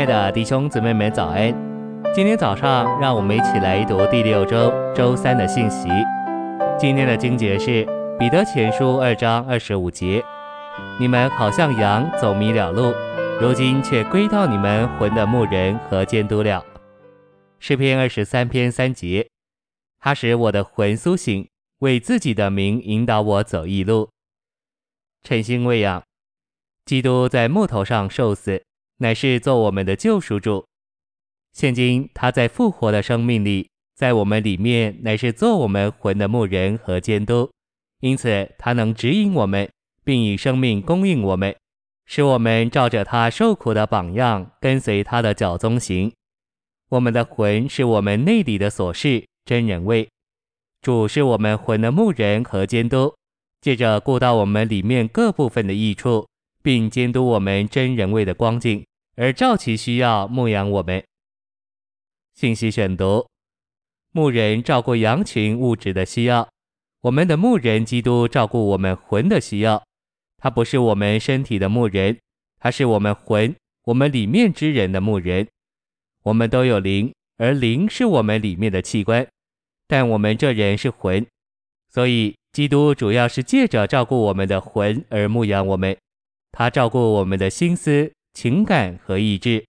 亲爱的弟兄姊妹们，早安！今天早上，让我们一起来读第六周周三的信息。今天的经节是彼得前书二章二十五节：“你们好像羊走迷了路，如今却归到你们魂的牧人和监督了。”诗篇二十三篇三节：“他使我的魂苏醒，为自己的名引导我走义路。”晨星喂养，基督在木头上受死。乃是做我们的救赎主，现今他在复活的生命里，在我们里面乃是做我们魂的牧人和监督，因此他能指引我们，并以生命供应我们，使我们照着他受苦的榜样，跟随他的脚踪行。我们的魂是我们内里的所事，真人味。主是我们魂的牧人和监督，借着顾到我们里面各部分的益处，并监督我们真人味的光景。而照其需要牧养我们。信息选读：牧人照顾羊群物质的需要，我们的牧人基督照顾我们魂的需要。他不是我们身体的牧人，他是我们魂、我们里面之人的牧人。我们都有灵，而灵是我们里面的器官，但我们这人是魂，所以基督主要是借着照顾我们的魂而牧养我们。他照顾我们的心思。情感和意志，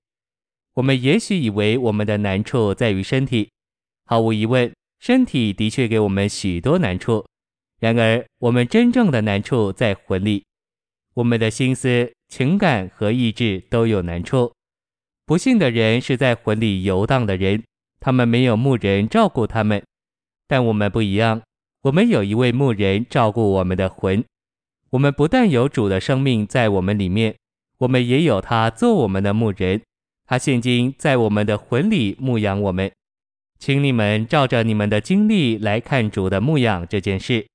我们也许以为我们的难处在于身体，毫无疑问，身体的确给我们许多难处。然而，我们真正的难处在魂里，我们的心思、情感和意志都有难处。不幸的人是在魂里游荡的人，他们没有牧人照顾他们。但我们不一样，我们有一位牧人照顾我们的魂。我们不但有主的生命在我们里面。我们也有他做我们的牧人，他现今在我们的魂里牧养我们。请你们照着你们的经历来看主的牧养这件事。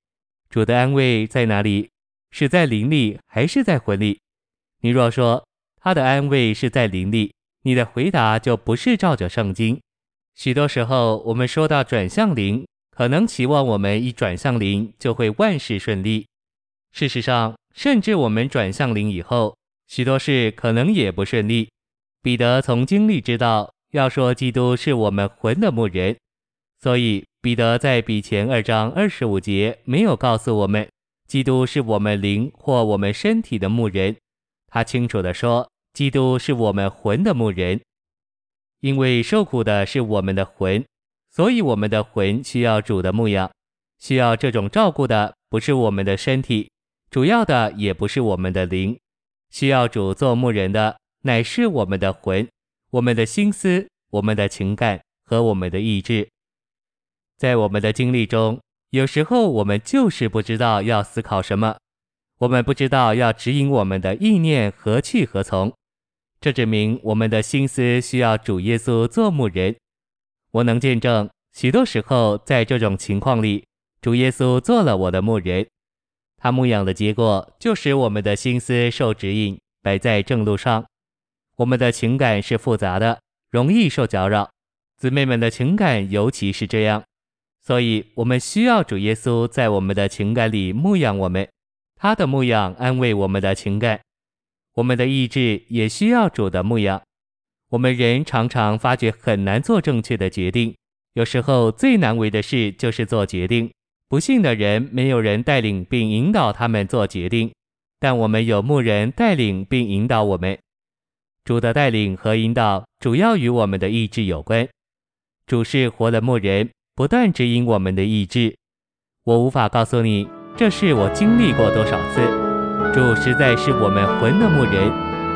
主的安慰在哪里？是在灵里还是在魂里？你若说他的安慰是在灵里，你的回答就不是照着圣经。许多时候，我们说到转向灵，可能期望我们一转向灵就会万事顺利。事实上，甚至我们转向灵以后，许多事可能也不顺利。彼得从经历知道，要说基督是我们魂的牧人，所以彼得在彼前二章二十五节没有告诉我们，基督是我们灵或我们身体的牧人。他清楚地说，基督是我们魂的牧人，因为受苦的是我们的魂，所以我们的魂需要主的牧养，需要这种照顾的不是我们的身体，主要的也不是我们的灵。需要主做牧人的，乃是我们的魂、我们的心思、我们的情感和我们的意志。在我们的经历中，有时候我们就是不知道要思考什么，我们不知道要指引我们的意念何去何从。这证明我们的心思需要主耶稣做牧人。我能见证，许多时候在这种情况里，主耶稣做了我的牧人。他牧养的结果，就使我们的心思受指引，摆在正路上。我们的情感是复杂的，容易受搅扰。姊妹们的情感尤其是这样，所以我们需要主耶稣在我们的情感里牧养我们。他的牧养安慰我们的情感。我们的意志也需要主的牧养。我们人常常发觉很难做正确的决定，有时候最难为的事就是做决定。不幸的人没有人带领并引导他们做决定，但我们有牧人带领并引导我们。主的带领和引导主要与我们的意志有关。主是活的牧人，不断指引我们的意志。我无法告诉你这是我经历过多少次。主实在是我们魂的牧人，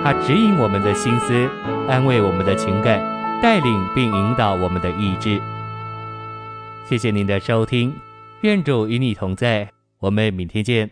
他指引我们的心思，安慰我们的情感，带领并引导我们的意志。谢谢您的收听。愿主与你同在，我们明天见。